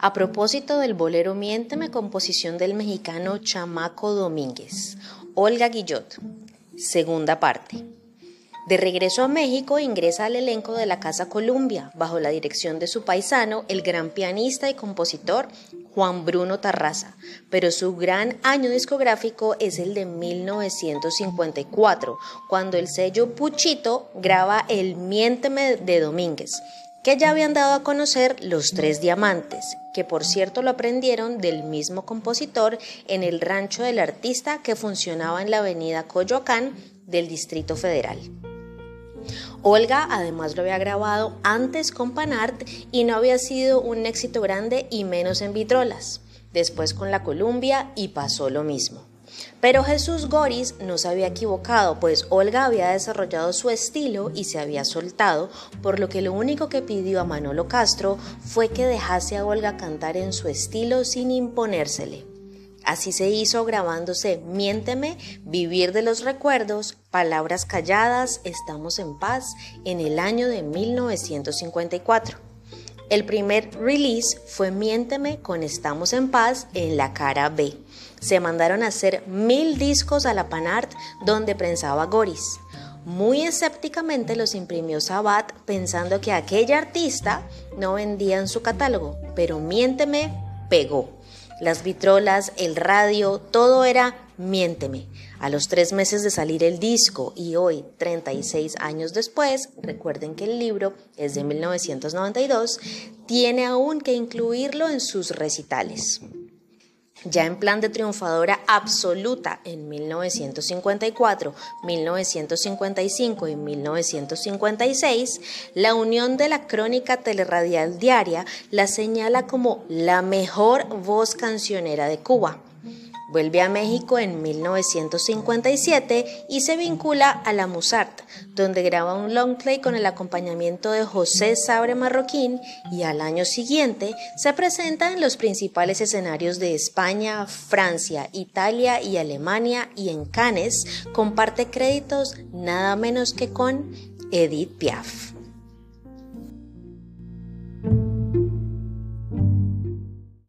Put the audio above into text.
A propósito del bolero Miénteme, composición del mexicano Chamaco Domínguez, Olga Guillot, segunda parte. De regreso a México, ingresa al elenco de la Casa Columbia, bajo la dirección de su paisano, el gran pianista y compositor Juan Bruno Tarraza, pero su gran año discográfico es el de 1954, cuando el sello Puchito graba el Miénteme de Domínguez, que ya habían dado a conocer Los Tres Diamantes, que por cierto lo aprendieron del mismo compositor en el rancho del artista que funcionaba en la avenida Coyoacán del Distrito Federal. Olga además lo había grabado antes con Panart y no había sido un éxito grande y menos en vitrolas. Después con la Columbia y pasó lo mismo. Pero Jesús Goris no se había equivocado, pues Olga había desarrollado su estilo y se había soltado, por lo que lo único que pidió a Manolo Castro fue que dejase a Olga cantar en su estilo sin imponérsele. Así se hizo grabándose Miénteme, Vivir de los Recuerdos, Palabras Calladas, Estamos en Paz en el año de 1954. El primer release fue Miénteme con Estamos en Paz en la cara B. Se mandaron a hacer mil discos a la Panart donde prensaba Goris. Muy escépticamente los imprimió Sabat pensando que aquella artista no vendía en su catálogo, pero Miénteme pegó. Las vitrolas, el radio, todo era Miénteme. A los tres meses de salir el disco y hoy, 36 años después, recuerden que el libro es de 1992, tiene aún que incluirlo en sus recitales. Ya en plan de triunfadora absoluta en 1954, 1955 y 1956, la Unión de la Crónica Teleradial Diaria la señala como la mejor voz cancionera de Cuba. Vuelve a México en 1957 y se vincula a la Musart, donde graba un long play con el acompañamiento de José Sabre Marroquín y al año siguiente se presenta en los principales escenarios de España, Francia, Italia y Alemania y en Cannes comparte créditos nada menos que con Edith Piaf.